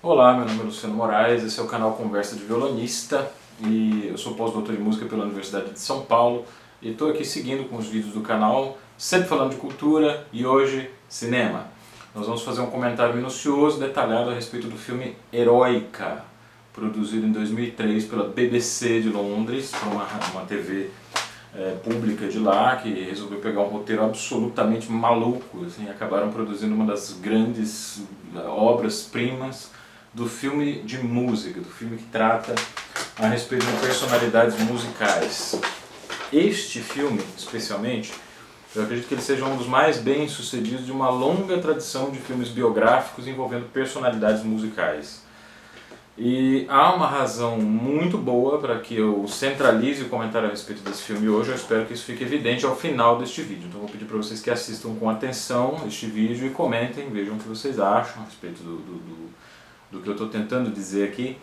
Olá, meu nome é Luciano Moraes, esse é o canal Conversa de Violonista e eu sou pós-doutor em música pela Universidade de São Paulo e estou aqui seguindo com os vídeos do canal, sempre falando de cultura e hoje cinema. Nós vamos fazer um comentário minucioso, detalhado a respeito do filme Heroica, produzido em 2003 pela BBC de Londres, uma, uma TV é, pública de lá, que resolveu pegar um roteiro absolutamente maluco, assim, acabaram produzindo uma das grandes é, obras-primas do filme de música, do filme que trata a respeito de personalidades musicais. Este filme, especialmente, eu acredito que ele seja um dos mais bem sucedidos de uma longa tradição de filmes biográficos envolvendo personalidades musicais. E há uma razão muito boa para que eu centralize o comentário a respeito desse filme hoje. Eu espero que isso fique evidente ao final deste vídeo. Então vou pedir para vocês que assistam com atenção este vídeo e comentem, vejam o que vocês acham a respeito do, do, do, do que eu estou tentando dizer aqui,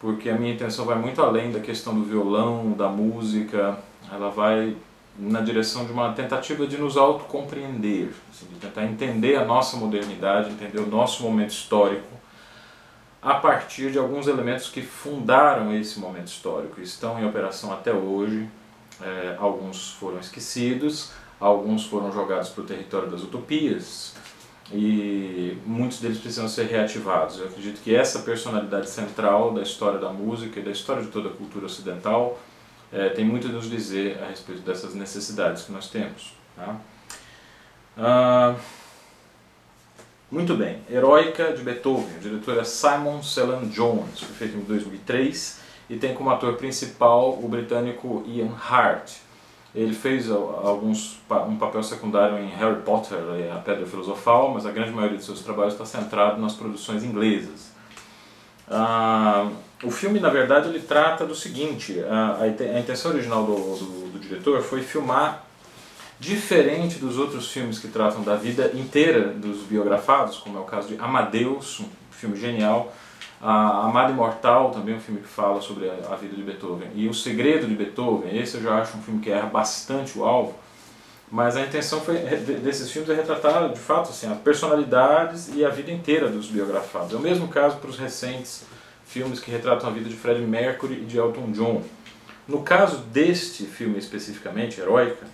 porque a minha intenção vai muito além da questão do violão, da música, ela vai na direção de uma tentativa de nos autocompreender, assim, de tentar entender a nossa modernidade, entender o nosso momento histórico a partir de alguns elementos que fundaram esse momento histórico, estão em operação até hoje. É, alguns foram esquecidos, alguns foram jogados para o território das utopias e muitos deles precisam ser reativados. Eu acredito que essa personalidade central da história da música e da história de toda a cultura ocidental é, tem muito a nos dizer a respeito dessas necessidades que nós temos. Tá? Ah, muito bem, Heroica de Beethoven, o diretor é Simon Celan Jones, foi feito em 2003 e tem como ator principal o britânico Ian Hart. Ele fez alguns, um papel secundário em Harry Potter e a Pedra Filosofal, mas a grande maioria de seus trabalhos está centrado nas produções inglesas. Ah, o filme, na verdade, ele trata do seguinte: a, a intenção original do, do, do diretor foi filmar Diferente dos outros filmes que tratam da vida inteira dos biografados, como é o caso de Amadeus, um filme genial, a Amada Imortal, também um filme que fala sobre a, vida de Beethoven, e O Segredo de Beethoven, esse eu já acho um filme que erra bastante o alvo, mas a intenção foi, desses filmes é retratar, de fato, assim, as personalidades e a vida inteira dos biografados. É o mesmo caso para os recentes filmes que retratam a vida de Freddie Mercury e de Elton John. No caso deste filme especificamente, Heroica,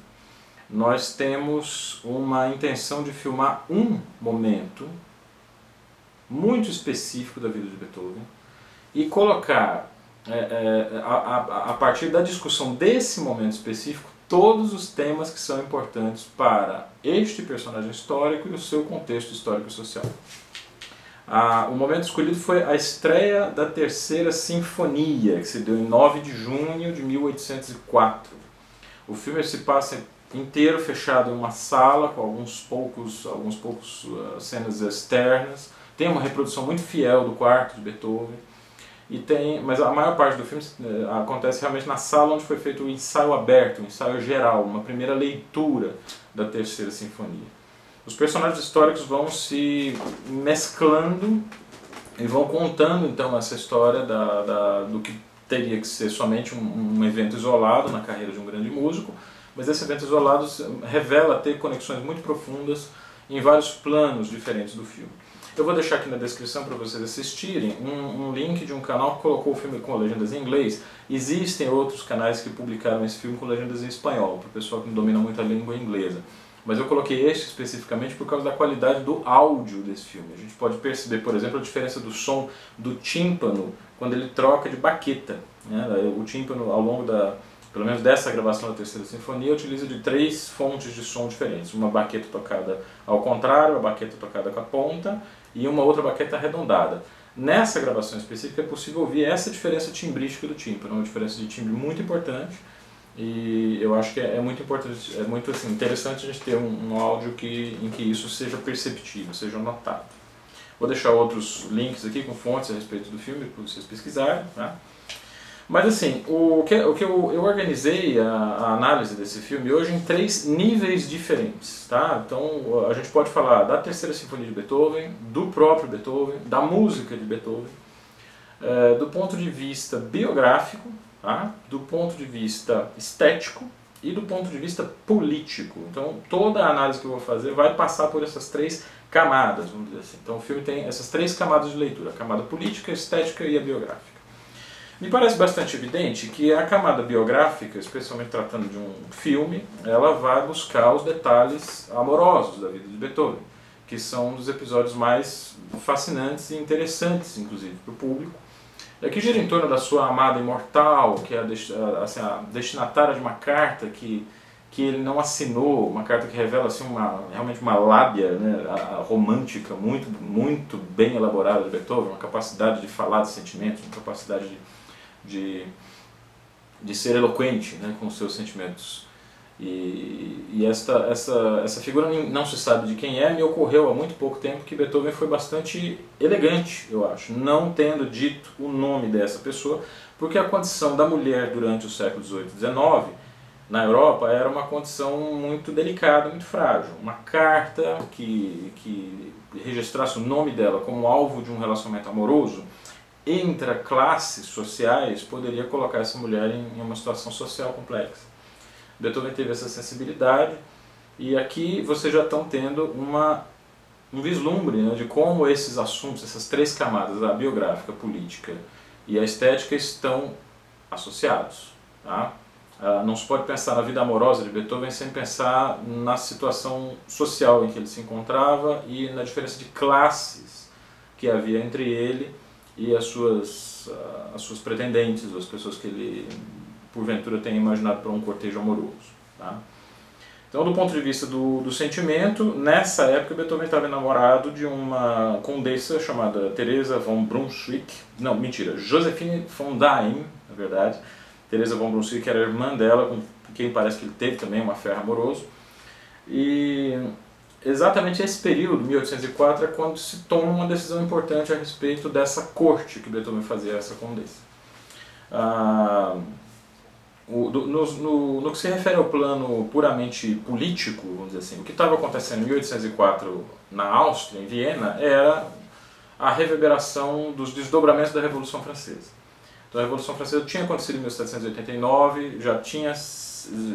nós temos uma intenção de filmar um momento muito específico da vida de Beethoven e colocar, é, é, a, a, partir da discussão desse momento específico, todos os temas que são importantes para este personagem histórico e o seu contexto histórico e social. Ah, o momento escolhido foi a estreia da Terceira Sinfonia, que se deu em 9 de junho de 1804. O filme se passa inteiro fechado em uma sala com alguns poucos, alguns poucos uh, cenas externas. Tem uma reprodução muito fiel do quarto de Beethoven. E tem, mas a maior parte do filme uh, acontece realmente na sala onde foi feito o ensaio aberto, o ensaio geral, uma primeira leitura da terceira sinfonia. Os personagens históricos vão se mesclando e vão contando então essa história da, da do que teria que ser somente um, um evento isolado na carreira de um grande músico, mas esse evento isolado revela ter conexões muito profundas em vários planos diferentes do filme. Eu vou deixar aqui na descrição para vocês assistirem um, um, link de um canal que colocou o filme com legendas em inglês. Existem outros canais que publicaram esse filme com legendas em espanhol, para o pessoal que não domina muito a língua inglesa. Mas eu coloquei este especificamente por causa da qualidade do áudio desse filme. A gente pode perceber, por exemplo, a diferença do som do tímpano quando ele troca de baqueta. Né? O tímpano, ao longo da, pelo menos dessa gravação da terceira sinfonia, utiliza de três fontes de som diferentes. Uma baqueta tocada ao contrário, a baqueta tocada com a ponta e uma outra baqueta arredondada. Nessa gravação específica é possível ouvir essa diferença timbrística do tímpano, uma diferença de timbre muito importante e eu acho que é, muito importante, é muito assim, interessante a gente ter um, um áudio que, em que isso seja perceptível, seja notado. Vou deixar outros links aqui com fontes a respeito do filme para vocês pesquisarem. Tá? Mas assim, o que, o que eu, eu organizei a, a, análise desse filme hoje em três níveis diferentes. Tá? Então a gente pode falar da terceira sinfonia de Beethoven, do próprio Beethoven, da música de Beethoven, é, do ponto de vista biográfico, tá? do ponto de vista estético e do ponto de vista político. Então toda a análise que eu vou fazer vai passar por essas três camadas, vamos dizer assim. Então o filme tem essas três camadas de leitura, a camada política, estética e a biográfica. Me parece bastante evidente que a camada biográfica, especialmente tratando de um filme, ela vai buscar os detalhes amorosos da vida de Beethoven, que são um dos episódios mais fascinantes e interessantes, inclusive, para o público. É que gira em torno da sua amada imortal, que é a, assim, a destinatária de uma carta que que ele não assinou, uma carta que revela assim uma realmente uma lábia né, romântica muito muito bem elaborada de Beethoven, uma capacidade de falar de sentimentos, uma capacidade de, de, de ser eloquente né, com seus sentimentos. E, e esta, essa, essa figura não se sabe de quem é, me ocorreu há muito pouco tempo que Beethoven foi bastante elegante, eu acho, não tendo dito o nome dessa pessoa, porque a condição da mulher durante o século XVIII e XIX na Europa era uma condição muito delicada, muito frágil. Uma carta que, que registrasse o nome dela como alvo de um relacionamento amoroso entre classes sociais poderia colocar essa mulher em uma situação social complexa. Beethoven teve essa sensibilidade e aqui vocês já estão tendo uma, um vislumbre né, de como esses assuntos, essas três camadas, a biográfica, a política e a estética, estão associados. Tá? Ah, não se pode pensar na vida amorosa de Beethoven sem pensar na situação social em que ele se encontrava e na diferença de classes que havia entre ele e as suas, ah, as suas pretendentes, as pessoas que ele porventura tenha imaginado para um cortejo amoroso. Tá? Então, do ponto de vista do, do sentimento, nessa época Beethoven estava enamorado de uma condessa chamada Teresa von Brunswick, não, mentira, Josephine von Daim, na verdade, Teresa von Brunswick era irmã dela, com quem parece que ele teve também uma fé amoroso. E exatamente esse período, 1804, é quando se toma uma decisão importante a respeito dessa corte que Beethoven fazia essa condessa. Ah, o, do, no, no, no, que se refere ao plano puramente político, vamos dizer assim, o que estava acontecendo em 1804 na Áustria, em Viena, era a reverberação dos desdobramentos da Revolução Francesa. Então a Revolução Francesa tinha acontecido em 1789, já tinha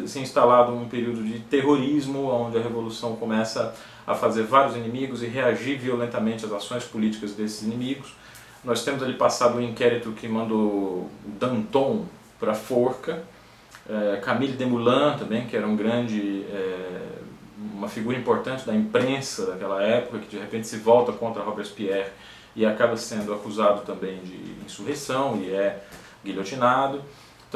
se instalado um período de terrorismo, onde a Revolução começa a fazer vários inimigos e reagir violentamente às ações políticas desses inimigos. Nós temos ali passado um inquérito que mandou Danton para a forca, é, Camille Desmoulins também, que era um grande, é, uma figura importante da imprensa daquela época, que de repente se volta contra Robespierre e acaba sendo acusado também de insurreição e é guilhotinado.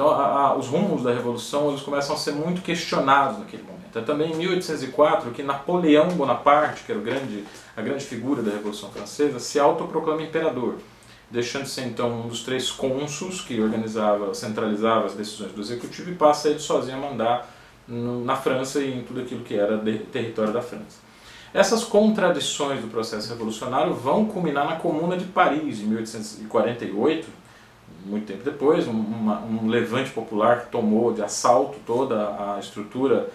Então, a, a, os rumos da Revolução eles começam a ser muito questionados naquele momento. É também em 1804 que Napoleão Bonaparte, que era grande, a grande figura da Revolução Francesa, se autoproclama imperador, deixando-se então um dos três cônsuls que organizava, centralizava as decisões do executivo e passa ele sozinho a mandar no, na França e em tudo aquilo que era de, território da França. Essas contradições do processo revolucionário vão culminar na Comuna de Paris, em 1848, muito tempo depois, uma, um levante popular que tomou de assalto toda a estrutura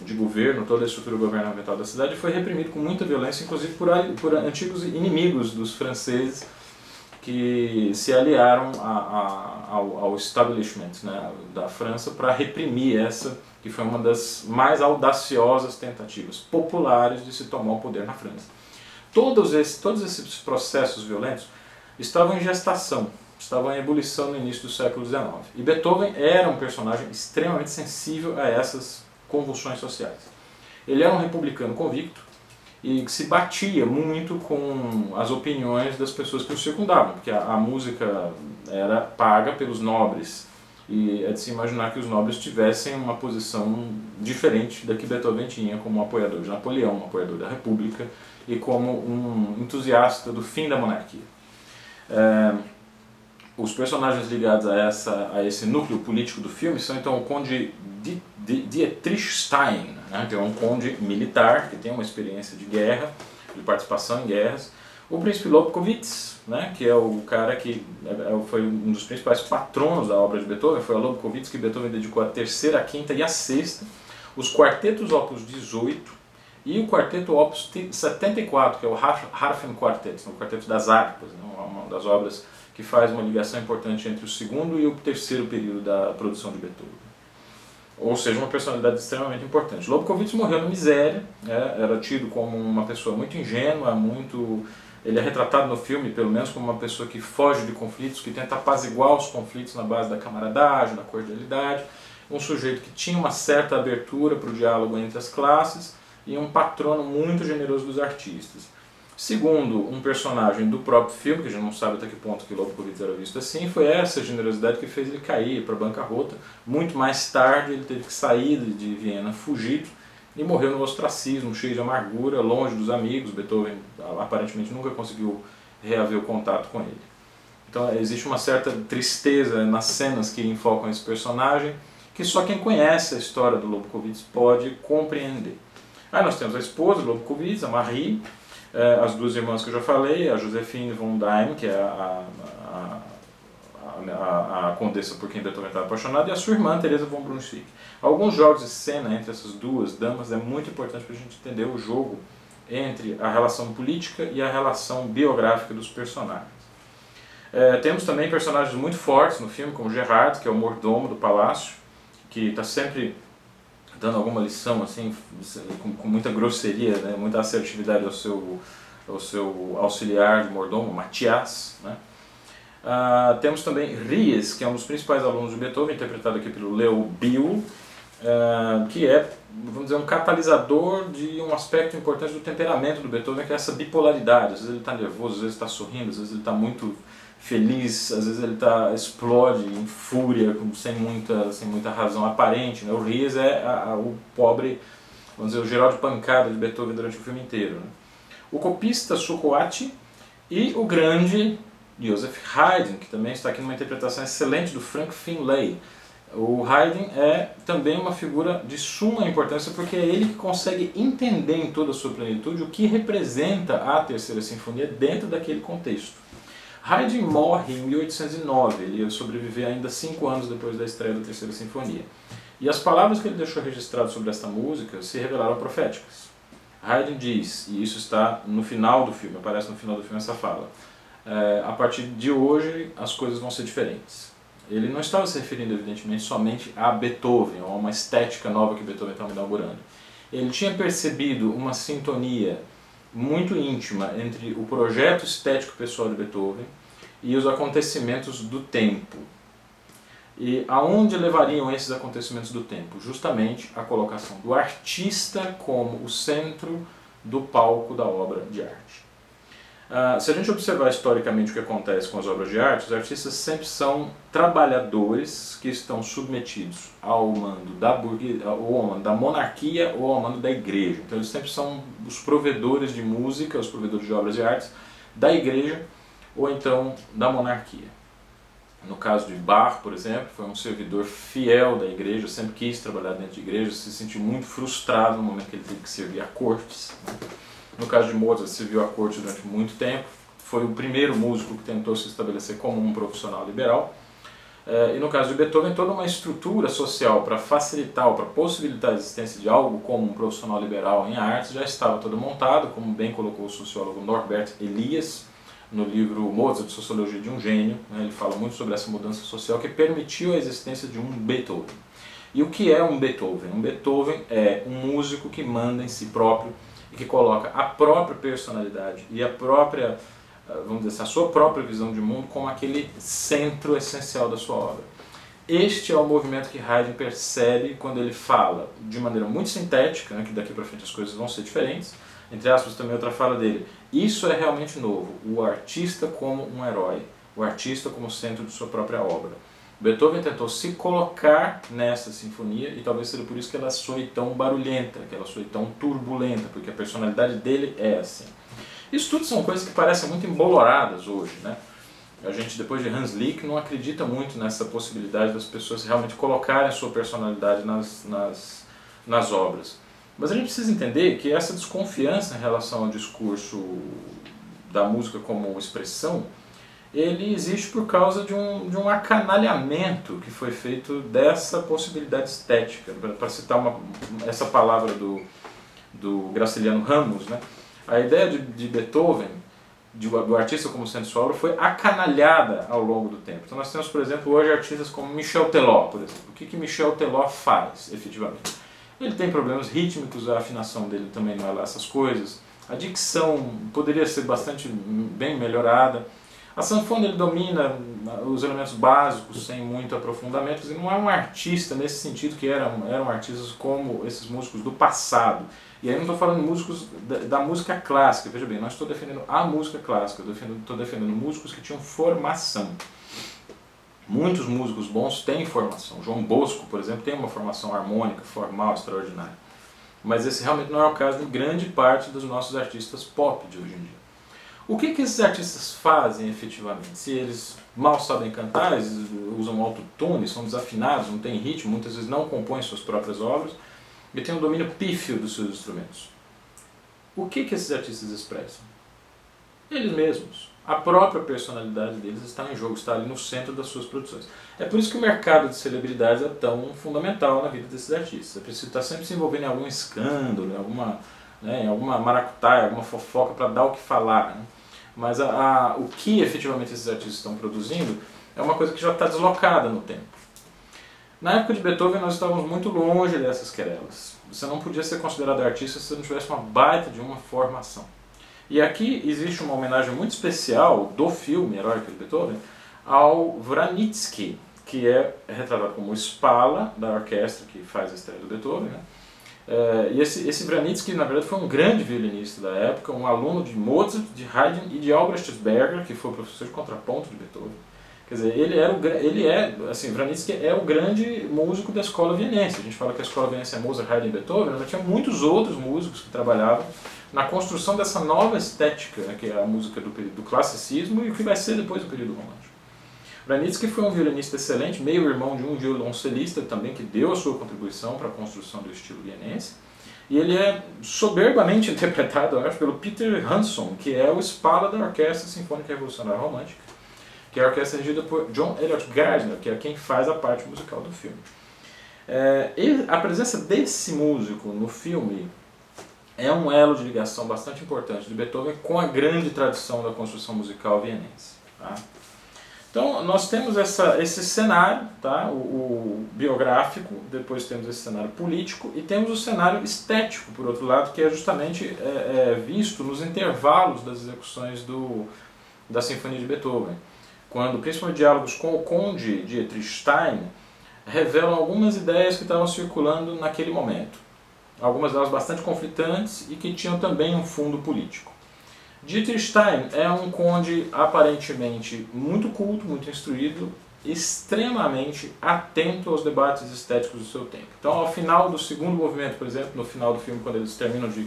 de governo, toda a estrutura governamental da cidade foi reprimido com muita violência, inclusive por, por antigos inimigos dos franceses que se aliaram a, a, ao, ao, establishment né, da França para reprimir essa que foi uma das mais audaciosas tentativas populares de se tomar o poder na França. Todos esses, todos esses processos violentos estavam em gestação, estavam em ebulição no início do século XIX. E Beethoven era um personagem extremamente sensível a essas convulsões sociais. Ele era um republicano convicto e que se batia muito com as opiniões das pessoas que o circundavam, porque a, a música era paga pelos nobres e é de se imaginar que os nobres tivessem uma posição diferente da que Beethoven tinha como um apoiador de Napoleão, um apoiador da República e como um entusiasta do fim da monarquia. É, os personagens ligados a, essa, a esse núcleo político do filme são então o conde Dietrich Stein, né, que é um conde militar que tem uma experiência de guerra, de participação em guerras, o príncipe Lobkowitz, né, que é o cara que é, é, foi um dos principais patronos da obra de Beethoven, foi a Lobkowitz que Beethoven dedicou a terceira, a quinta e a sexta, os quartetos opus 18 e o quarteto opus 74, que é o Harfen Quartet, o quarteto das harpas, né, uma das obras que faz uma ligação importante entre o segundo e o terceiro período da produção de Beethoven. ou seja, uma personalidade extremamente importante. Lobkowitz morreu na miséria, né? era tido como uma pessoa muito ingênua, muito ele é retratado no filme, pelo menos, como uma pessoa que foge de conflitos, que tenta apaziguar os conflitos na base da camaradagem, da cordialidade. Um sujeito que tinha uma certa abertura para o diálogo entre as classes e um patrono muito generoso dos artistas. Segundo um personagem do próprio filme, que a gente não sabe até que ponto que Lobkowitz era visto assim, foi essa generosidade que fez ele cair para a bancarrota. Muito mais tarde ele teve que sair de Viena fugido e morreu no ostracismo, cheio de amargura, longe dos amigos. Beethoven aparentemente nunca conseguiu reaver o contato com ele. Então existe uma certa tristeza nas cenas que enfocam esse personagem, que só quem conhece a história do Lobkowitz pode compreender. Aí nós temos a esposa do Lobkowitz, a Marie, eh, as duas irmãs que eu já falei, a Josephine von Daim, que é a, a, a, a, condessa por quem Beethoven estava apaixonado, e a sua irmã, Teresa von Brunswick. Alguns jogos de cena entre essas duas damas é muito importante para a gente entender o jogo entre a relação política e a relação biográfica dos personagens. É, temos também personagens muito fortes no filme, como Gerard, que é o mordomo do palácio, que está sempre dando alguma lição assim com, com, muita grosseria, né, muita assertividade ao seu, ao seu auxiliar de mordomo, Matias. Né. Uh, temos também Ries, que é um dos principais alunos de Beethoven, interpretado aqui pelo Leo Bill, uh, que é, vamos dizer, um catalisador de um aspecto importante do temperamento do Beethoven, que é essa bipolaridade. Às vezes ele está nervoso, às vezes está sorrindo, às vezes ele está muito feliz, às vezes ele tá, explode em fúria, sem muita, sem muita razão aparente. Né? O Ries é a, a, o pobre, vamos dizer, o geral de pancada de Beethoven durante o filme inteiro. Né? O copista Sukoati e o grande Joseph Haydn, que também está aqui numa interpretação excelente do Frank Finlay. O Haydn é também uma figura de suma importância porque é ele que consegue entender em toda a sua plenitude o que representa a Terceira Sinfonia dentro daquele contexto. Haydn morre em 1809, ele ia sobreviver ainda cinco anos depois da estreia da Terceira Sinfonia. E as palavras que ele deixou registradas sobre esta música se revelaram proféticas. Haydn diz, e isso está no final do filme, aparece no final do filme essa fala, é, a partir de hoje as coisas vão ser diferentes. Ele não estava se referindo, evidentemente, somente a Beethoven, ou a uma estética nova que Beethoven estava inaugurando. Ele tinha percebido uma sintonia muito íntima entre o projeto estético pessoal de Beethoven e os acontecimentos do tempo. E aonde levariam esses acontecimentos do tempo? Justamente a colocação do artista como o centro do palco da obra de arte. Uh, se a gente observar historicamente o que acontece com as obras de arte, os artistas sempre são trabalhadores que estão submetidos ao mando da, burguesia, ou ao mando da monarquia ou ao mando da igreja. Então eles sempre são os provedores de música, os provedores de obras de arte da igreja ou então da monarquia. No caso de Bach, por exemplo, foi um servidor fiel da igreja, sempre quis trabalhar dentro de igreja, se sentiu muito frustrado no momento que ele teve que servir a cortes. Né? No caso de Mozart, serviu à corte durante muito tempo, foi o primeiro músico que tentou se estabelecer como um profissional liberal. Eh, e no caso de Beethoven, toda uma estrutura social para facilitar ou para possibilitar a existência de algo como um profissional liberal em artes já estava toda montada, como bem colocou o sociólogo Norbert Elias no livro Mozart, Sociologia de um Gênio. Né, ele fala muito sobre essa mudança social que permitiu a existência de um Beethoven. E o que é um Beethoven? Um Beethoven é um músico que manda em si próprio e que coloca a própria personalidade e a própria, ah, vamos dizer assim, a sua própria visão de mundo como aquele centro essencial da sua obra. Este é o movimento que Haydn percebe quando ele fala de maneira muito sintética, né, que daqui para frente as coisas vão ser diferentes, entre aspas também outra fala dele. Isso é realmente novo, o artista como um herói, o artista como centro de sua própria obra. Beethoven tentou se colocar nessa sinfonia e talvez seja por isso que ela soe tão barulhenta, que ela soe tão turbulenta, porque a personalidade dele é assim. Isso tudo são coisas que parecem muito emboloradas hoje, né? A gente, depois de Hans Lick, não acredita muito nessa possibilidade das pessoas realmente colocarem a sua personalidade nas, nas, nas obras. Mas a gente precisa entender que essa desconfiança em relação ao discurso da música como expressão ele existe por causa de um, de um acanalhamento que foi feito dessa possibilidade estética. Para citar uma, essa palavra do, do Graciliano Ramos, né? a ideia de, de Beethoven de, do artista como sendo sua obra foi acanalhada ao longo do tempo. Então nós temos, por exemplo, hoje artistas como Michel Teló, por exemplo. O que, que Michel Teló faz, efetivamente? Ele tem problemas rítmicos, a afinação dele também não é lá essas coisas. A dicção poderia ser bastante bem melhorada. A sanfona ele domina os elementos básicos sem muito aprofundamento e não é um artista nesse sentido que eram, eram artistas como esses músicos do passado. E aí não estou falando músicos da, da, música clássica, veja bem, não estou defendendo a música clássica, estou defendendo músicos que tinham formação. Muitos músicos bons têm formação. João Bosco, por exemplo, tem uma formação harmônica, formal, extraordinária. Mas esse realmente não é o caso de grande parte dos nossos artistas pop de hoje em dia. O que, que esses artistas fazem efetivamente? Se eles mal sabem cantar, eles usam autotune, são desafinados, não têm ritmo, muitas vezes não compõem suas próprias obras e têm um domínio pífio dos seus instrumentos. O que, que esses artistas expressam? Eles mesmos a própria personalidade deles está em jogo, está ali no centro das suas produções. É por isso que o mercado de celebridades é tão fundamental na vida desses artistas. É preciso estar sempre se envolvendo em algum escândalo, em alguma, né, em alguma maracutaia, alguma fofoca para dar o que falar. Né? Mas a, a, o que efetivamente esses artistas estão produzindo é uma coisa que já está deslocada no tempo. Na época de Beethoven nós estávamos muito longe dessas querelas. Você não podia ser considerado artista se você não tivesse uma baita de uma formação. E aqui existe uma homenagem muito especial do filme Heróico de Beethoven ao Wranitzky, que é retratado como Spala da orquestra que faz a estreia do Beethoven. Né? É, e esse, esse Wranitzky, na verdade, foi um grande violinista da época, um aluno de Mozart, de Haydn e de Albrecht Berger, que foi professor de contraponto de Beethoven. Quer dizer, ele, era o, ele é, assim, Wranitzky é o grande músico da escola vienense. A gente fala que a escola vienense é Mozart, Haydn e Beethoven, mas tinha muitos outros músicos que trabalhavam na construção dessa nova estética, né, que é a música do, do classicismo e o que vai ser depois do período romântico. Branitzky foi um violinista excelente, meio irmão de um violoncelista também que deu a sua contribuição para a construção do estilo vienense. E ele é soberbamente interpretado, acho, pelo Peter Hanson, que é o espala da Orquestra Sinfônica Revolucionária Romântica, que é a orquestra regida por John Elliott Gardner, que é quem faz a parte musical do filme. É, a presença desse músico no filme é um elo de ligação bastante importante de Beethoven com a grande tradição da construção musical vienense. Tá? Então, nós temos essa, esse cenário, tá? O, o, biográfico, depois temos esse cenário político e temos o cenário estético, por outro lado, que é justamente é, é, visto nos intervalos das execuções do, da Sinfonia de Beethoven. Quando, principalmente diálogos com o conde Dietrich Stein, revelam algumas ideias que estavam circulando naquele momento algumas delas bastante conflitantes e que tinham também um fundo político. Dietrich Stein é um conde aparentemente muito culto, muito instruído, extremamente atento aos debates estéticos do seu tempo. Então, ao final do segundo movimento, por exemplo, no final do filme, quando eles terminam de,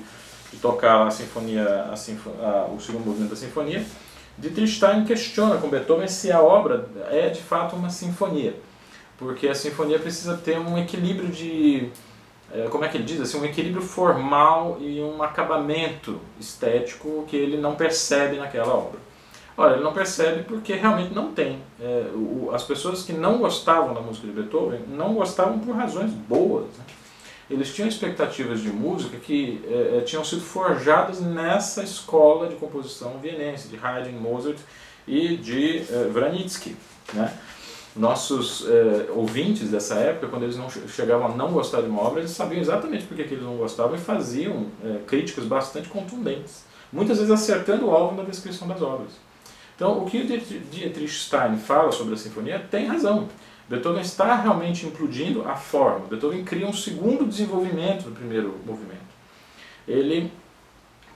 de tocar a sinfonia, a sinfo, a, o segundo movimento da sinfonia, Dietrich Stein questiona com Beethoven se a obra é de fato uma sinfonia, porque a sinfonia precisa ter um equilíbrio de como é que ele diz, assim, um equilíbrio formal e um acabamento estético que ele não percebe naquela obra. Olha, ele não percebe porque realmente não tem. É, o, as pessoas que não gostavam da música de Beethoven não gostavam por razões boas. Né? Eles tinham expectativas de música que é, é tinham sido forjadas nessa escola de composição vienense, de Haydn, Mozart e de é, Wranitzky. Né? Nossos é, ouvintes dessa época, quando eles não chegavam a não gostar de uma obra, eles sabiam exatamente por que, eles não gostavam e faziam é, críticas bastante contundentes, muitas vezes acertando o alvo na descrição das obras. Então, o que Dietrich Stein fala sobre a sinfonia tem razão. Beethoven está realmente implodindo a forma. Beethoven cria um segundo desenvolvimento do primeiro movimento. Ele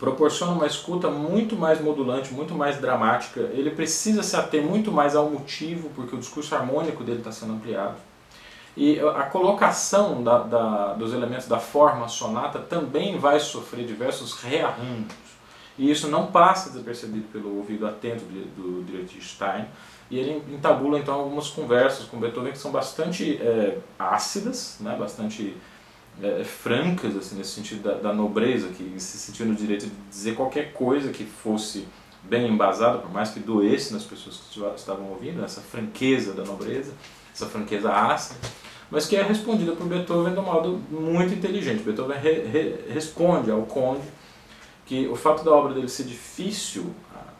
proporciona uma escuta muito mais modulante, muito mais dramática. Ele precisa se ater muito mais ao motivo, porque o discurso harmônico dele está sendo ampliado. E a colocação da, da, dos elementos da forma sonata também vai sofrer diversos rearranjos. E isso não passa despercebido pelo ouvido atento do Dietrich Stein. E ele entabula então algumas conversas com Beethoven que são bastante é, ácidas, né, bastante é, francas, assim, nesse sentido da, da, nobreza, que se sentiu no direito de dizer qualquer coisa que fosse bem embasada, por mais que doesse nas pessoas que estavam ouvindo, essa franqueza da nobreza, essa franqueza ácida, mas que é respondida por Beethoven de um modo muito inteligente. Beethoven re, re, responde ao conde que o fato da obra dele ser difícil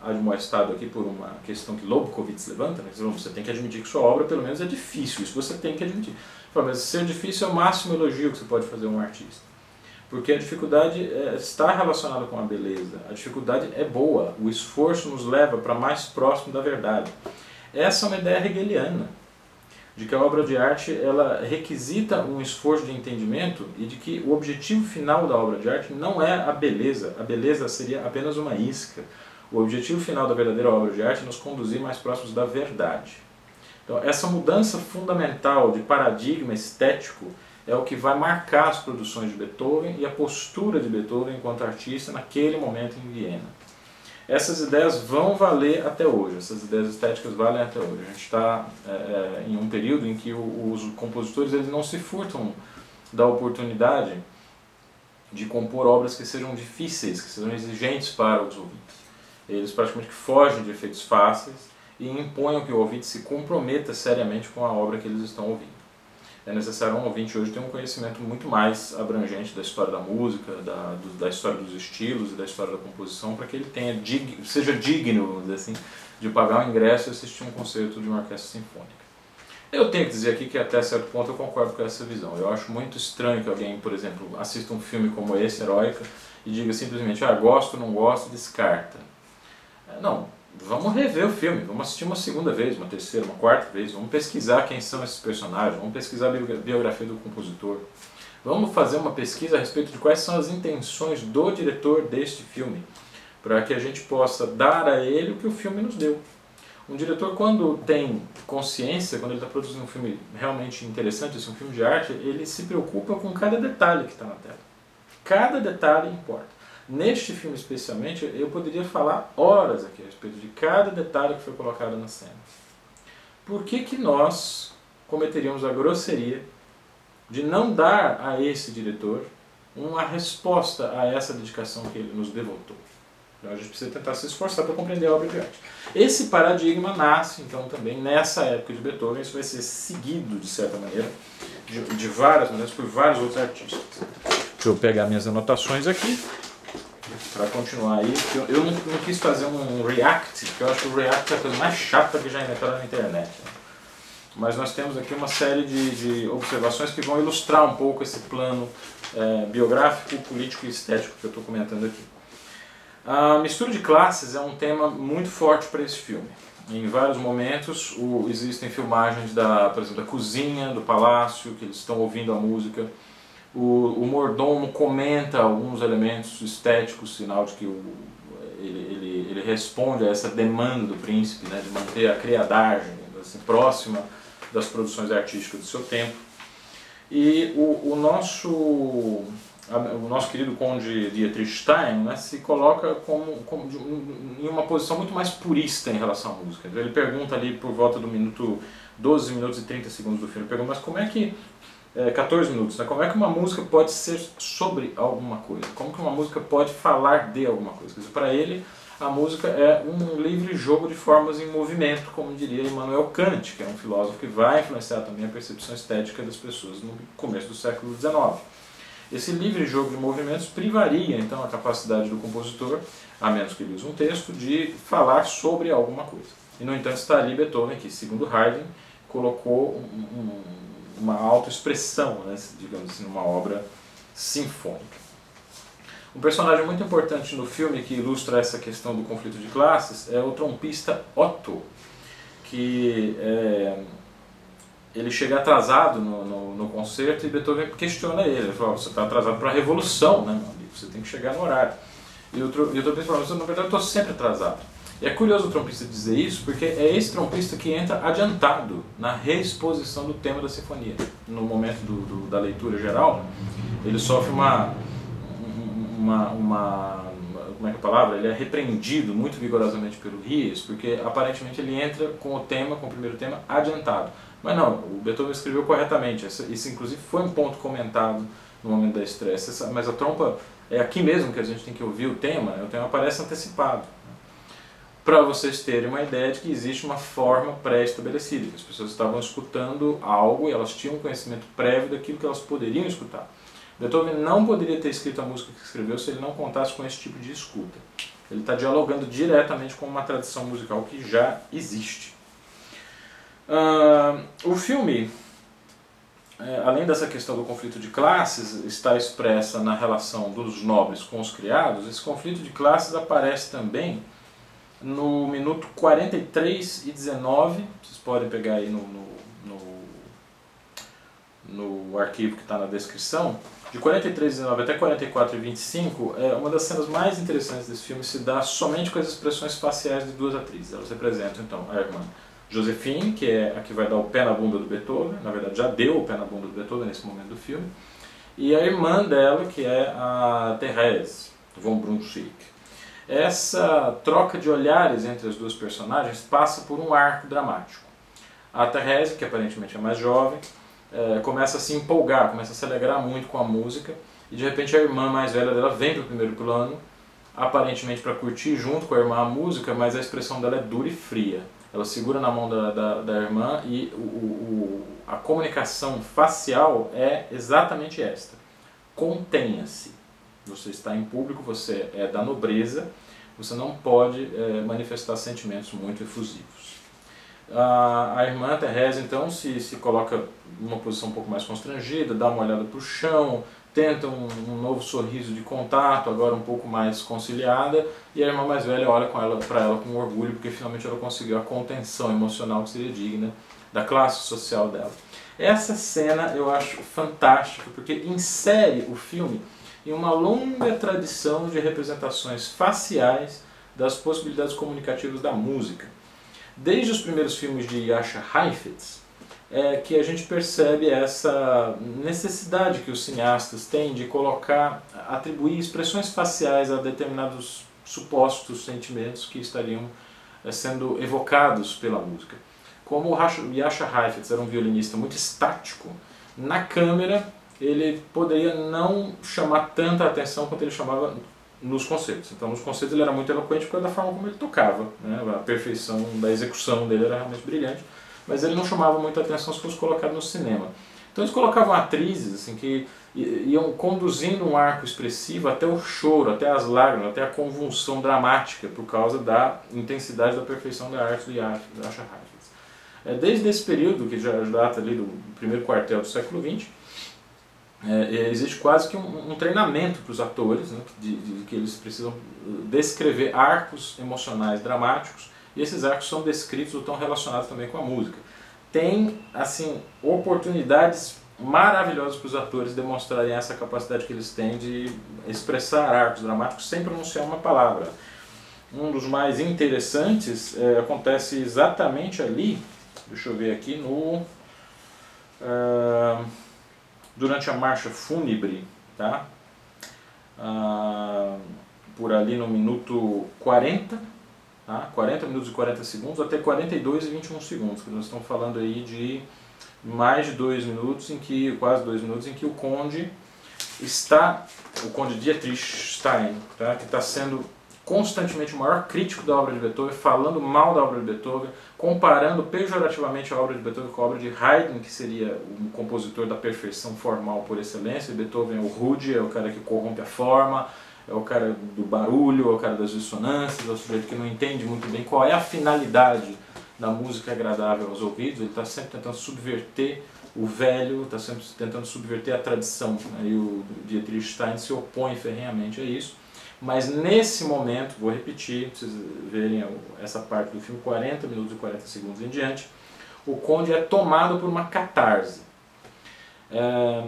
admoestado aqui por uma questão que Lobkowitz levanta, né? você tem que admitir que sua obra pelo menos é difícil, isso você tem que admitir. Mas ser difícil é o máximo elogio que você pode fazer a um artista. Porque a dificuldade é, está relacionada com a beleza, a dificuldade é boa, o esforço nos leva para mais próximo da verdade. Essa é uma ideia hegeliana, de que a obra de arte ela requisita um esforço de entendimento e de que o objetivo final da obra de arte não é a beleza, a beleza seria apenas uma isca. O objetivo final da verdadeira obra de arte é nos conduzir mais próximos da verdade. Então, essa mudança fundamental de paradigma estético é o que vai marcar as produções de Beethoven e a postura de Beethoven enquanto artista naquele momento em Viena. Essas ideias vão valer até hoje, essas ideias estéticas valem até hoje. A gente está é, é, em um período em que os compositores eles não se furtam da oportunidade de compor obras que sejam difíceis, que sejam exigentes para os ouvintes. Eles praticamente fogem de efeitos fáceis e imponham que o ouvinte se comprometa seriamente com a obra que eles estão ouvindo. É necessário um ouvinte hoje ter um conhecimento muito mais abrangente da história da música, da, do, da história dos estilos e da história da composição, para que ele tenha dig, seja digno, vamos dizer assim, de pagar o ingresso e assistir um concerto de uma orquestra sinfônica. Eu tenho que dizer aqui que até certo ponto eu concordo com essa visão. Eu acho muito estranho que alguém, por exemplo, assista um filme como esse, Heroica, e diga simplesmente, ah, gosto, não gosto, descarta. Não, vamos rever o filme, vamos assistir uma segunda vez, uma terceira, uma quarta vez, vamos pesquisar quem são esses personagens, vamos pesquisar a biografia do compositor, vamos fazer uma pesquisa a respeito de quais são as intenções do diretor deste filme, para que a gente possa dar a ele o que o filme nos deu. Um diretor, quando tem consciência, quando ele está produzindo um filme realmente interessante, assim, um filme de arte, ele se preocupa com cada detalhe que está na tela. Cada detalhe importa. Neste filme especialmente, eu poderia falar horas aqui a respeito de cada detalhe que foi colocado na cena. Por que, que nós cometeríamos a grosseria de não dar a esse diretor uma resposta a essa dedicação que ele nos devotou? Então a gente precisa tentar se esforçar para compreender a obra de arte. Esse paradigma nasce, então, também nessa época de Beethoven, isso vai ser seguido, de certa maneira, de, de várias maneiras, por vários outros artistas. Deixa eu pegar minhas anotações aqui para continuar aí, eu, eu não, não, quis fazer um react, porque eu acho que o react é a coisa mais chata que já inventaram na internet. Né? Mas nós temos aqui uma série de, de, observações que vão ilustrar um pouco esse plano é, biográfico, político e estético que eu estou comentando aqui. A mistura de classes é um tema muito forte para esse filme. Em vários momentos o, existem filmagens da, por exemplo, da cozinha, do palácio, que eles estão ouvindo a música o, o mordomo comenta alguns elementos estéticos, sinal de que o, ele, ele, ele responde a essa demanda do príncipe né, de manter a criadagem assim, próxima das produções artísticas do seu tempo. E o, o nosso o nosso querido conde Dietrich Stein né, se coloca como, como de, em uma posição muito mais purista em relação à música. Ele pergunta ali por volta do minuto 12 minutos e 30 segundos do filme, pergunta, mas como é que é, 14 minutos. Né? Como é que uma música pode ser sobre alguma coisa? Como que uma música pode falar de alguma coisa? Para ele, a música é um livre jogo de formas em movimento, como diria Immanuel Kant, que é um filósofo que vai influenciar também a percepção estética das pessoas no começo do século XIX. Esse livre jogo de movimentos privaria então a capacidade do compositor, a menos que ele use um texto, de falar sobre alguma coisa. E no entanto está ali Beethoven, que segundo Haydn colocou um, um uma autoexpressão, né, digamos assim, numa obra sinfônica. Um personagem muito importante no filme que ilustra essa questão do conflito de classes é o trompista Otto, que é, ele chega atrasado no, no, no, concerto e Beethoven questiona ele. Ele fala: Você está atrasado para a revolução, né, meu amigo? Você tem que chegar no horário. E o, trompista fala: Na verdade, eu estou sempre atrasado. E é curioso o trompista dizer isso, porque é esse trompista que entra adiantado na reexposição do tema da sinfonia. No momento do, do, da leitura geral, ele sofre uma, uma, uma, Como é que é a palavra? Ele é repreendido muito vigorosamente pelo Ries, porque aparentemente ele entra com o tema, com o primeiro tema, adiantado. Mas não, o Beethoven escreveu corretamente. Isso, inclusive, foi um ponto comentado no momento da estreia. Mas a trompa é aqui mesmo que a gente tem que ouvir o tema, o tema aparece antecipado para vocês terem uma ideia de que existe uma forma pré-estabelecida, que as pessoas estavam escutando algo e elas tinham um conhecimento prévio daquilo que elas poderiam escutar. Beethoven não poderia ter escrito a música que escreveu se ele não contasse com esse tipo de escuta. Ele está dialogando diretamente com uma tradição musical que já existe. Uh, o filme, é, além dessa questão do conflito de classes, está expressa na relação dos nobres com os criados, esse conflito de classes aparece também no minuto 43 e 19, vocês podem pegar aí no, no, no, no arquivo que está na descrição, de 43 e 19 até 44 e 25, é, uma das cenas mais interessantes desse filme se dá somente com as expressões faciais de duas atrizes. Elas representam então a irmã Josephine, que é a que vai dar o pé na bunda do Beethoven, na verdade já deu o pé na bunda do Beethoven nesse momento do filme, e a irmã dela, que é a Thérèse von Brunswick. Essa troca de olhares entre as duas personagens passa por um arco dramático. A Therese, que aparentemente é mais jovem, é, começa a se empolgar, começa a se alegrar muito com a música, e de repente a irmã mais velha dela vem para o primeiro plano, aparentemente para curtir junto com a irmã a música, mas a expressão dela é dura e fria. Ela segura na mão da, da, da irmã e o, o, a comunicação facial é exatamente esta: contenha-se você está em público, você é da nobreza, você não pode é, manifestar sentimentos muito efusivos. A, a irmã Teresa então se, se coloca numa posição um pouco mais constrangida, dá uma olhada para o chão, tenta um, um, novo sorriso de contato, agora um pouco mais conciliada, e a irmã mais velha olha para ela com orgulho, porque finalmente ela conseguiu a contenção emocional que seria digna da classe social dela. Essa cena eu acho fantástica, porque insere o filme e uma longa tradição de representações faciais das possibilidades comunicativas da música. Desde os primeiros filmes de Yasha Heifetz, é que a gente percebe essa necessidade que os cineastas têm de colocar, atribuir expressões faciais a determinados supostos sentimentos que estariam é, sendo evocados pela música. Como o Yasha Heifetz era um violinista muito estático, na câmera ele poderia não chamar tanta atenção quanto ele chamava nos concertos. Então, nos concertos ele era muito eloquente por causa da forma como ele tocava, né? a perfeição da execução dele era realmente brilhante, mas ele não chamava muita atenção se fosse colocado no cinema. Então, eles colocavam atrizes assim que iam conduzindo um arco expressivo até o choro, até as lágrimas, até a convulsão dramática por causa da intensidade da perfeição da arte do Yasha Heifetz. É, desde esse período, que já data ali do primeiro quartel do século XX, é, é, existe quase que um, um treinamento para os atores, né, de, de, que eles precisam descrever arcos emocionais dramáticos, e esses arcos são descritos ou estão relacionados também com a música. Tem, assim, oportunidades maravilhosas para os atores demonstrarem essa capacidade que eles têm de expressar arcos dramáticos sem pronunciar uma palavra. Um dos mais interessantes é, acontece exatamente ali, deixa eu ver aqui, no... Uh, durante a marcha fúnebre, tá? Ah, por ali no minuto 40, tá? 40 minutos e 40 segundos, até 42 e 21 segundos, que nós estamos falando aí de mais de dois minutos, em que, quase dois minutos, em que o conde está, o conde Dietrich Stein, tá? que está sendo constantemente o maior crítico da obra de Beethoven, falando mal da obra de Beethoven, comparando pejorativamente a obra de Beethoven com a obra de Haydn, que seria o compositor da perfeição formal por excelência. Beethoven é o rude, é o cara que corrompe a forma, é o cara do barulho, é o cara das dissonâncias, é o sujeito que não entende muito bem qual é a finalidade da música agradável aos ouvidos. Ele está sempre tentando subverter o velho, está sempre tentando subverter a tradição. Né? E o Dietrich Stein se opõe ferrenhamente a isso. Mas nesse momento, vou repetir, para vocês verem essa parte do filme, 40 minutos e 40 segundos em diante, o conde é tomado por uma catarse. É,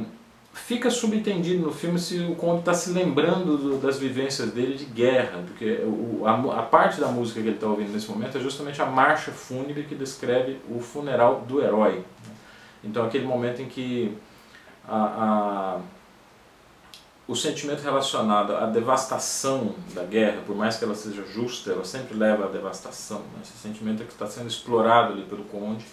fica subentendido no filme se o conde está se lembrando do, das vivências dele de guerra, porque o, a, a, parte da música que ele está ouvindo nesse momento é justamente a marcha fúnebre que descreve o funeral do herói. Então aquele momento em que a, a o sentimento relacionado à devastação da guerra, por mais que ela seja justa, ela sempre leva à devastação. Né? Esse sentimento é que está sendo explorado ali pelo conde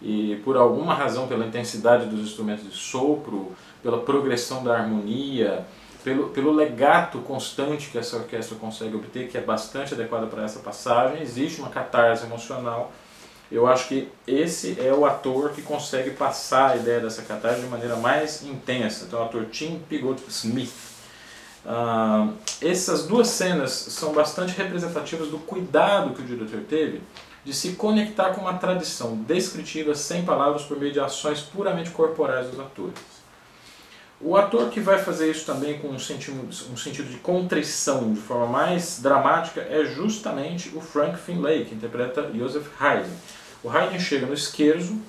e por alguma razão, pela intensidade dos instrumentos de sopro, pela progressão da harmonia, pelo, pelo legato constante que essa orquestra consegue obter, que é bastante adequada para essa passagem, existe uma catarse emocional eu acho que esse é o ator que consegue passar a ideia dessa catarse de maneira mais intensa. Então, o ator Tim Pigott Smith. Uh, essas duas cenas são bastante representativas do cuidado que o diretor teve de se conectar com uma tradição descritiva sem palavras por meio de ações puramente corporais dos atores. O ator que vai fazer isso também com um sentido, um sentido de contrição de forma mais dramática é justamente o Frank Finlay, que interpreta Joseph Haydn. O Haydn chega no Esquerzo,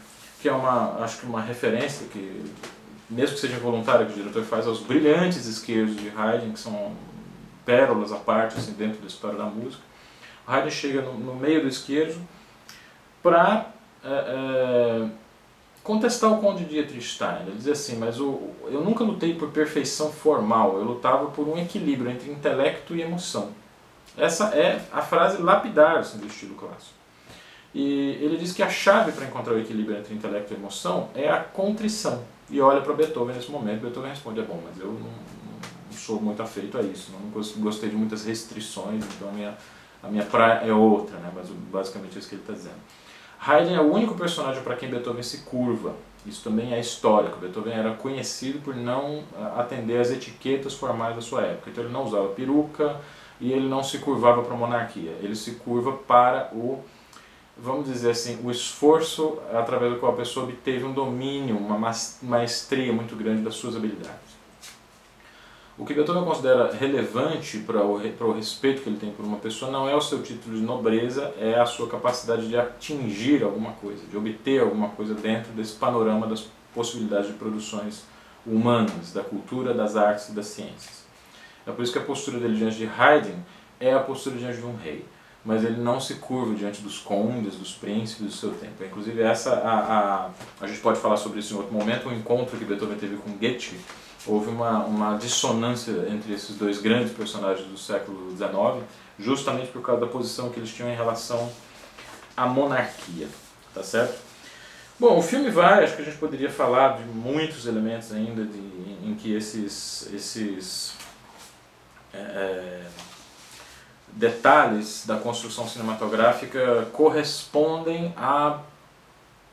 que é uma, acho que uma referência que, mesmo que seja involuntária, que o diretor faz aos brilhantes esquerzos de Haydn, que são pérolas à parte assim, dentro da história da música. O Haydn chega no, no meio do esquerdo para é, é, contestar o Conde Dietrich Stein. Ele diz assim, mas o, eu nunca lutei por perfeição formal, eu lutava por um equilíbrio entre intelecto e emoção. Essa é a frase lapidar assim, do estilo clássico. E ele diz que a chave para encontrar o equilíbrio entre intelecto e emoção é a contrição. E olha para Beethoven nesse momento, Beethoven responde, é bom, mas eu não, não sou muito afeito a isso, não gostei de muitas restrições, então a minha a minha praia é outra, né? mas basicamente é isso que ele está dizendo. Haydn é o único personagem para quem Beethoven se curva. Isso também é histórico. Beethoven era conhecido por não ah, atender às etiquetas formais da sua época. Então ele não usava peruca e ele não se curvava para a monarquia. Ele se curva para o, vamos dizer assim, o esforço através do qual a pessoa obteve um domínio, uma maestria muito grande das suas habilidades. O que Beethoven considera relevante para o, para o respeito que ele tem por uma pessoa não é o seu título de nobreza, é a sua capacidade de atingir alguma coisa, de obter alguma coisa dentro desse panorama das possibilidades de produções humanas, da cultura, das artes e das ciências. É por isso que a postura dele diante de Haydn é a postura diante de um rei, mas ele não se curva diante dos condes, dos príncipes do seu tempo. Inclusive essa a, a, a gente pode falar sobre isso em outro momento, um encontro que Beethoven teve com Goethe, houve uma, uma dissonância entre esses dois grandes personagens do século XIX, justamente por causa da posição que eles tinham em relação à monarquia, tá certo? Bom, o filme vai, acho que a gente poderia falar de muitos elementos ainda de, em, em que esses, esses é, é detalhes da construção cinematográfica correspondem a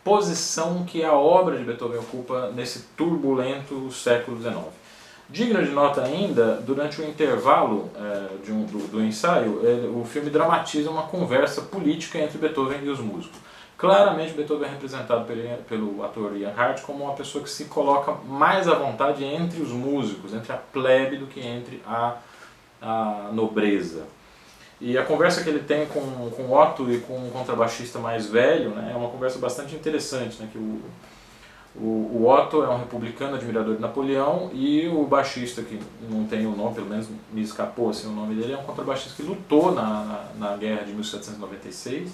posição que a obra de Beethoven ocupa nesse turbulento século XIX. Digno de nota ainda, durante o intervalo é, um, do, do, ensaio, ele, o filme dramatiza uma conversa política entre Beethoven e os músicos. Claramente Beethoven é representado pelo, pelo ator Ian Hart como uma pessoa que se coloca mais à vontade entre os músicos, entre a plebe do que entre a, a nobreza. E a conversa que ele tem com, com Otto e com um contrabaixista mais velho né, é uma conversa bastante interessante. Né, que o, o, o, Otto é um republicano admirador de Napoleão e o baixista, que não tem o nome, pelo menos me escapou assim, o nome dele, é um contrabaixista que lutou na, na, na guerra de 1796,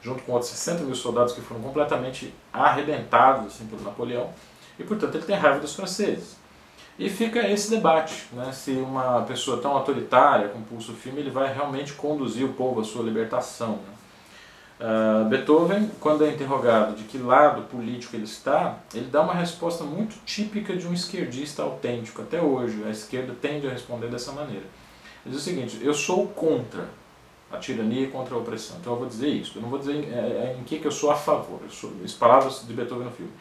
junto com outros 60 mil soldados que foram completamente arrebentados assim, pelo Napoleão. E, portanto, ele tem raiva dos franceses. E fica esse debate, né? se uma pessoa tão autoritária com pulso firme, ele vai realmente conduzir o povo à sua libertação. Né? Uh, Beethoven, quando é interrogado de que lado político ele está, ele dá uma resposta muito típica de um esquerdista autêntico. Até hoje, a esquerda tende a responder dessa maneira. Ele diz o seguinte: eu sou contra a tirania e contra a opressão. Então eu vou dizer isso. Eu não vou dizer em, é, é, em que, que eu sou a favor. Eu sou, as palavras de Beethoven no filme.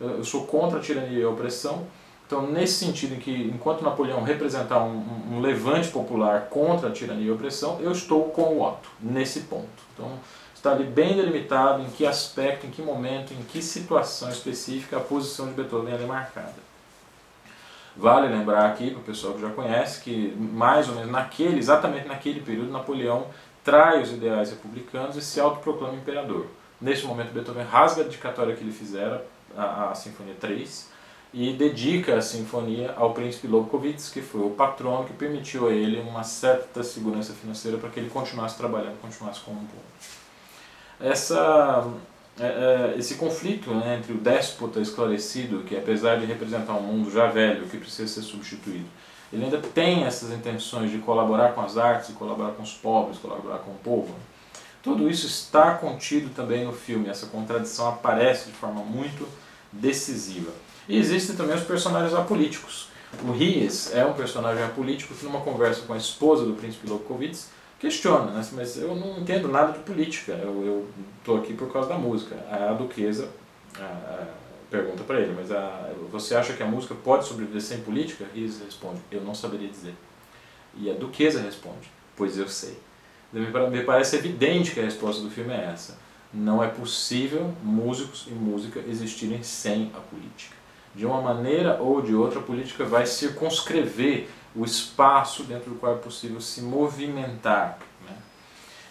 Eu, eu sou contra a tirania e a opressão então, nesse sentido em que, enquanto Napoleão representar um, um, levante popular contra a tirania e a opressão, eu estou com o Otto, nesse ponto. Então, está ali bem delimitado em que aspecto, em que momento, em que situação específica a posição de Beethoven é marcada. Vale lembrar aqui, para o pessoal que já conhece, que mais ou menos naquele, exatamente naquele período, Napoleão trai os ideais republicanos e se autoproclama imperador. Nesse momento, Beethoven rasga a dedicatória que ele fizera, a, a Sinfonia 3, e dedica a sinfonia ao príncipe Lobkowitz, que foi o patrono que permitiu a ele uma certa segurança financeira para que ele continuasse trabalhando, continuasse como um Essa, é, é, esse conflito né, entre o déspota esclarecido, que apesar de representar um mundo já velho, que precisa ser substituído, ele ainda tem essas intenções de colaborar com as artes, colaborar com os pobres, colaborar com o povo. Tudo isso está contido também no filme, essa contradição aparece de forma muito decisiva. E existem também os personagens apolíticos. O Ries é um personagem apolítico que, numa conversa com a esposa do príncipe Lobkowitz, questiona, né? mas eu não entendo nada de política, eu estou aqui por causa da música. A duquesa a, a, pergunta para ele, mas a, você acha que a música pode sobreviver sem política? Ries responde, eu não saberia dizer. E a duquesa responde: Pois eu sei. Me parece evidente que a resposta do filme é essa. Não é possível músicos e música existirem sem a política. De uma maneira ou de outra, a política vai circunscrever o espaço dentro do qual é possível se movimentar. Né?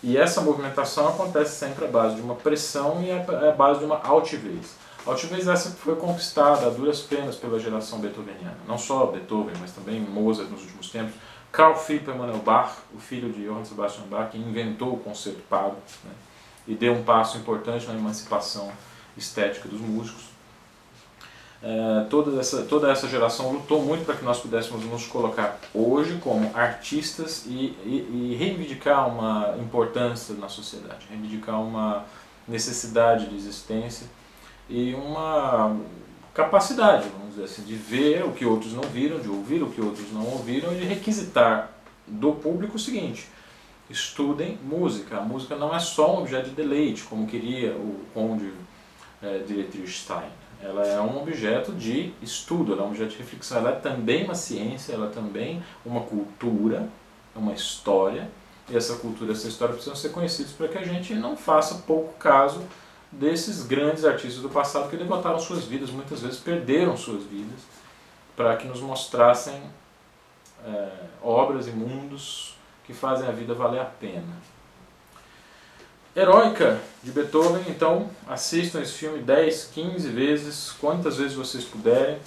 E essa movimentação acontece sempre à base de uma pressão e à base de uma altivez. Altivez essa foi conquistada a duras penas pela geração beethoveniana. Não só Beethoven, mas também Mozart nos últimos tempos. Carl Philipp Emanuel Bach, o filho de Johann Sebastian Bach, que inventou o concerto pago né, e deu um passo importante na emancipação estética dos músicos. É, toda, essa, toda essa geração lutou muito para que nós pudéssemos nos colocar hoje como artistas e, e, e reivindicar uma importância na sociedade, reivindicar uma necessidade de existência e uma capacidade, vamos dizer assim, de ver o que outros não viram, de ouvir o que outros não ouviram e de requisitar do público o seguinte: estudem música. A música não é só um objeto de deleite, como queria o conde é, Dietrich Stein. Ela é um objeto de estudo, ela é um objeto de reflexão. Ela é também uma ciência, ela é também uma cultura, uma história. E essa cultura, essa história precisam ser conhecidos para que a gente não faça pouco caso desses grandes artistas do passado que levantaram suas vidas, muitas vezes perderam suas vidas, para que nos mostrassem é, obras e mundos que fazem a vida valer a pena. Heróica de Beethoven, então assistam esse filme 10, 15 vezes, quantas vezes vocês puderem,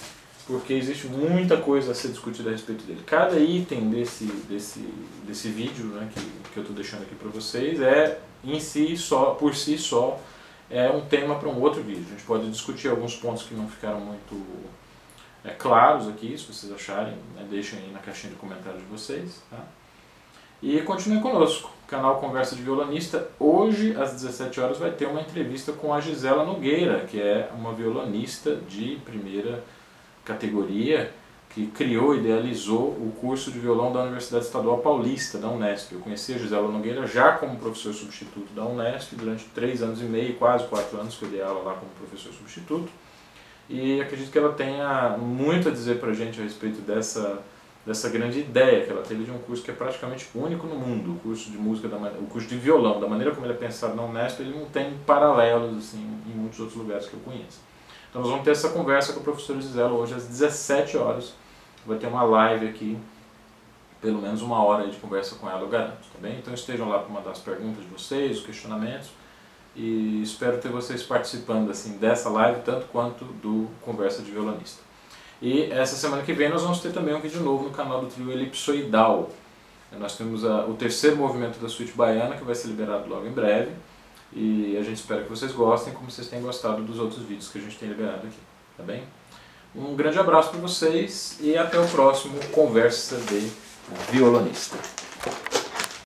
porque existe muita coisa a ser discutida a respeito dele. Cada item desse, desse, desse vídeo né, que, que eu estou deixando aqui para vocês é em si só, por si só, é um tema para um outro vídeo. A gente pode discutir alguns pontos que não ficaram muito é, claros aqui, se vocês acharem, né, deixem aí na caixinha de comentários de vocês. Tá? E continuem conosco, canal Conversa de Violonista. Hoje, às 17 horas, vai ter uma entrevista com a Gisela Nogueira, que é uma violonista de primeira categoria, que criou e idealizou o curso de violão da Universidade Estadual Paulista, da Unesp. Eu conheci a Gisela Nogueira já como professor substituto da Unesp, durante três anos e meio, quase quatro anos que eu dei aula lá como professor substituto. E acredito que ela tenha muito a dizer para a gente a respeito dessa, dessa grande ideia que ela teve de um curso que é praticamente único no mundo, o curso de música, da, o curso de violão, da maneira como ele é pensado na Unesp, ele não tem paralelos assim, em muitos outros lugares que eu conheço. Então nós vamos ter essa conversa com a professora Gisela hoje às 17 horas vai ter uma live aqui, pelo menos uma hora de conversa com ela, eu garanto, tá bem? Então estejam lá para mandar as perguntas de vocês, os questionamentos, e espero ter vocês participando assim dessa live, tanto quanto do Conversa de Violonista. E essa semana que vem nós vamos ter também um vídeo novo no canal do trio Elipsoidal. Nós temos a, o terceiro movimento da suíte baiana, que vai ser liberado logo em breve. E a gente espera que vocês gostem, como vocês têm gostado dos outros vídeos que a gente tem liberado aqui. Tá bem? Um grande abraço para vocês e até o próximo Conversa de Violonista.